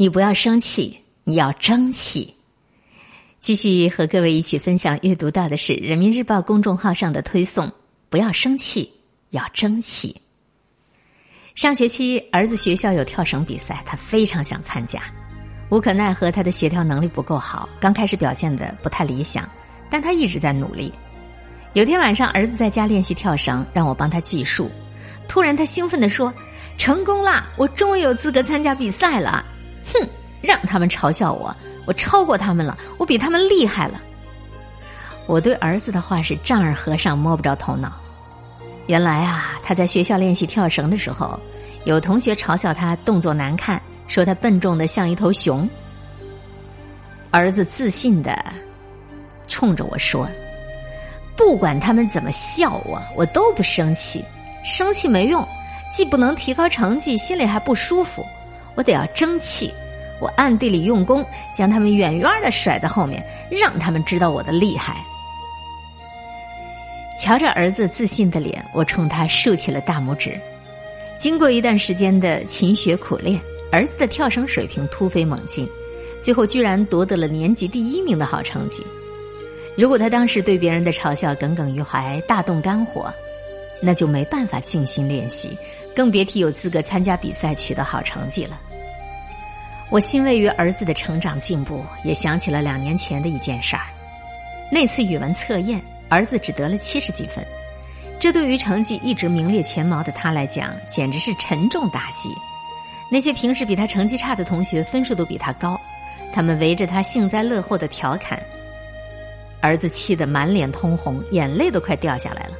你不要生气，你要争气。继续和各位一起分享阅读到的是人民日报公众号上的推送：不要生气，要争气。上学期儿子学校有跳绳比赛，他非常想参加，无可奈何他的协调能力不够好，刚开始表现的不太理想，但他一直在努力。有天晚上，儿子在家练习跳绳，让我帮他计数。突然，他兴奋地说：“成功啦！我终于有资格参加比赛了！”哼，让他们嘲笑我。我超过他们了，我比他们厉害了。我对儿子的话是丈二和尚摸不着头脑。原来啊，他在学校练习跳绳的时候，有同学嘲笑他动作难看，说他笨重的像一头熊。儿子自信的冲着我说：“不管他们怎么笑我，我都不生气。生气没用，既不能提高成绩，心里还不舒服。我得要争气。”我暗地里用功，将他们远远的甩在后面，让他们知道我的厉害。瞧着儿子自信的脸，我冲他竖起了大拇指。经过一段时间的勤学苦练，儿子的跳绳水平突飞猛进，最后居然夺得了年级第一名的好成绩。如果他当时对别人的嘲笑耿耿于怀、大动肝火，那就没办法静心练习，更别提有资格参加比赛取得好成绩了。我欣慰于儿子的成长进步，也想起了两年前的一件事儿。那次语文测验，儿子只得了七十几分，这对于成绩一直名列前茅的他来讲，简直是沉重打击。那些平时比他成绩差的同学，分数都比他高，他们围着他幸灾乐祸的调侃。儿子气得满脸通红，眼泪都快掉下来了。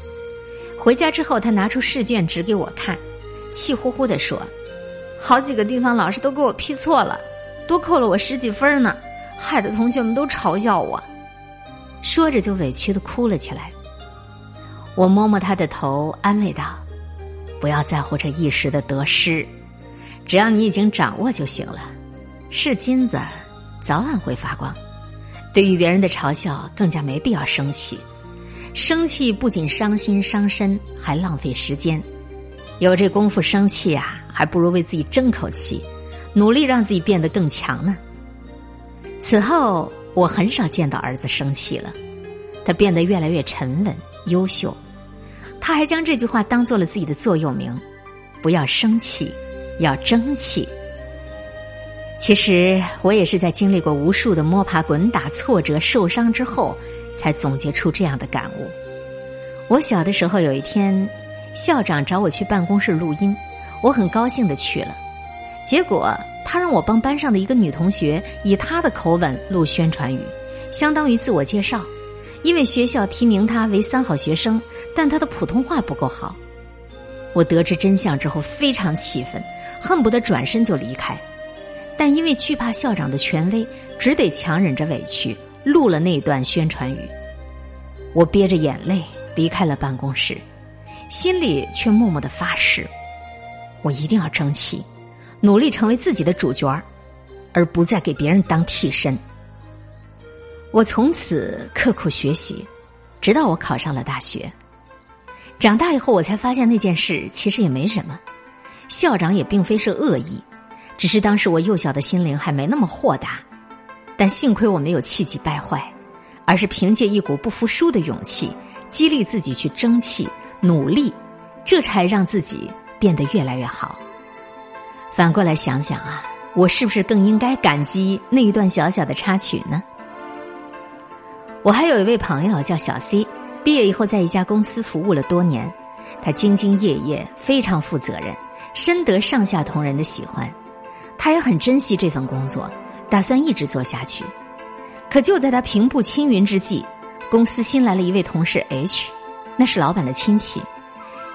回家之后，他拿出试卷指给我看，气呼呼地说。好几个地方老师都给我批错了，多扣了我十几分呢，害得同学们都嘲笑我。说着就委屈的哭了起来。我摸摸他的头，安慰道：“不要在乎这一时的得失，只要你已经掌握就行了。是金子，早晚会发光。对于别人的嘲笑，更加没必要生气。生气不仅伤心伤身，还浪费时间。有这功夫生气啊！”还不如为自己争口气，努力让自己变得更强呢。此后，我很少见到儿子生气了，他变得越来越沉稳、优秀。他还将这句话当做了自己的座右铭：不要生气，要争气。其实，我也是在经历过无数的摸爬滚打、挫折、受伤之后，才总结出这样的感悟。我小的时候，有一天，校长找我去办公室录音。我很高兴的去了，结果他让我帮班上的一个女同学以她的口吻录宣传语，相当于自我介绍。因为学校提名她为三好学生，但她的普通话不够好。我得知真相之后非常气愤，恨不得转身就离开，但因为惧怕校长的权威，只得强忍着委屈录了那段宣传语。我憋着眼泪离开了办公室，心里却默默的发誓。我一定要争气，努力成为自己的主角儿而不再给别人当替身。我从此刻苦学习，直到我考上了大学。长大以后，我才发现那件事其实也没什么，校长也并非是恶意，只是当时我幼小的心灵还没那么豁达。但幸亏我没有气急败坏，而是凭借一股不服输的勇气，激励自己去争气、努力，这才让自己。变得越来越好。反过来想想啊，我是不是更应该感激那一段小小的插曲呢？我还有一位朋友叫小 C，毕业以后在一家公司服务了多年，他兢兢业业，非常负责任，深得上下同仁的喜欢。他也很珍惜这份工作，打算一直做下去。可就在他平步青云之际，公司新来了一位同事 H，那是老板的亲戚。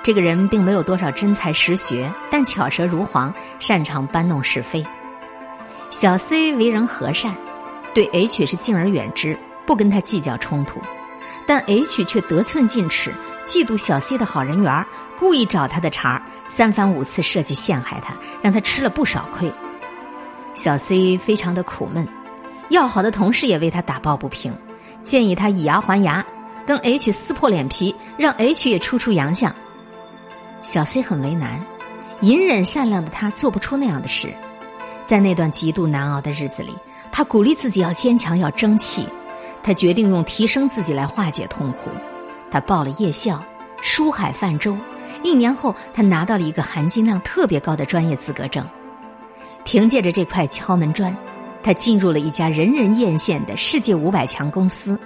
这个人并没有多少真才实学，但巧舌如簧，擅长搬弄是非。小 C 为人和善，对 H 是敬而远之，不跟他计较冲突。但 H 却得寸进尺，嫉妒小 C 的好人缘，故意找他的茬，三番五次设计陷害他，让他吃了不少亏。小 C 非常的苦闷，要好的同事也为他打抱不平，建议他以牙还牙，跟 H 撕破脸皮，让 H 也出出洋相。小 C 很为难，隐忍善良的他做不出那样的事。在那段极度难熬的日子里，他鼓励自己要坚强，要争气。他决定用提升自己来化解痛苦。他报了夜校，书海泛舟。一年后，他拿到了一个含金量特别高的专业资格证。凭借着这块敲门砖，他进入了一家人人艳羡的世界五百强公司，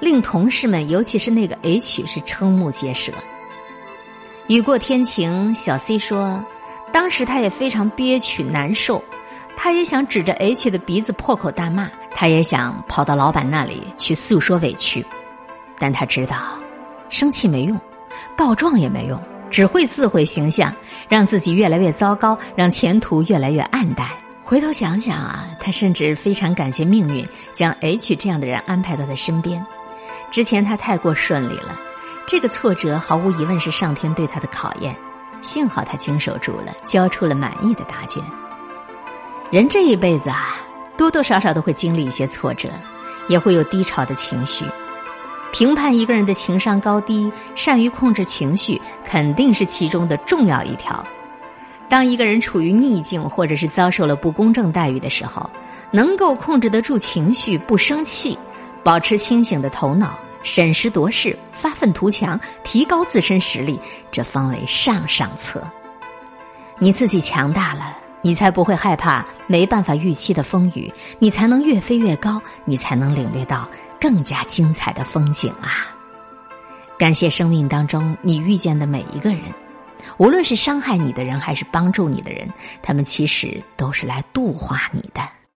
令同事们，尤其是那个 H 是瞠目结舌。雨过天晴，小 C 说，当时他也非常憋屈难受，他也想指着 H 的鼻子破口大骂，他也想跑到老板那里去诉说委屈，但他知道。生气没用，告状也没用，只会自毁形象，让自己越来越糟糕，让前途越来越暗淡。回头想想啊，他甚至非常感谢命运将 H 这样的人安排到他身边。之前他太过顺利了，这个挫折毫无疑问是上天对他的考验。幸好他经受住了，交出了满意的答卷。人这一辈子啊，多多少少都会经历一些挫折，也会有低潮的情绪。评判一个人的情商高低，善于控制情绪，肯定是其中的重要一条。当一个人处于逆境，或者是遭受了不公正待遇的时候，能够控制得住情绪，不生气，保持清醒的头脑，审时度势，发愤图强，提高自身实力，这方为上上策。你自己强大了，你才不会害怕没办法预期的风雨，你才能越飞越高，你才能领略到。更加精彩的风景啊！感谢生命当中你遇见的每一个人，无论是伤害你的人，还是帮助你的人，他们其实都是来度化你的。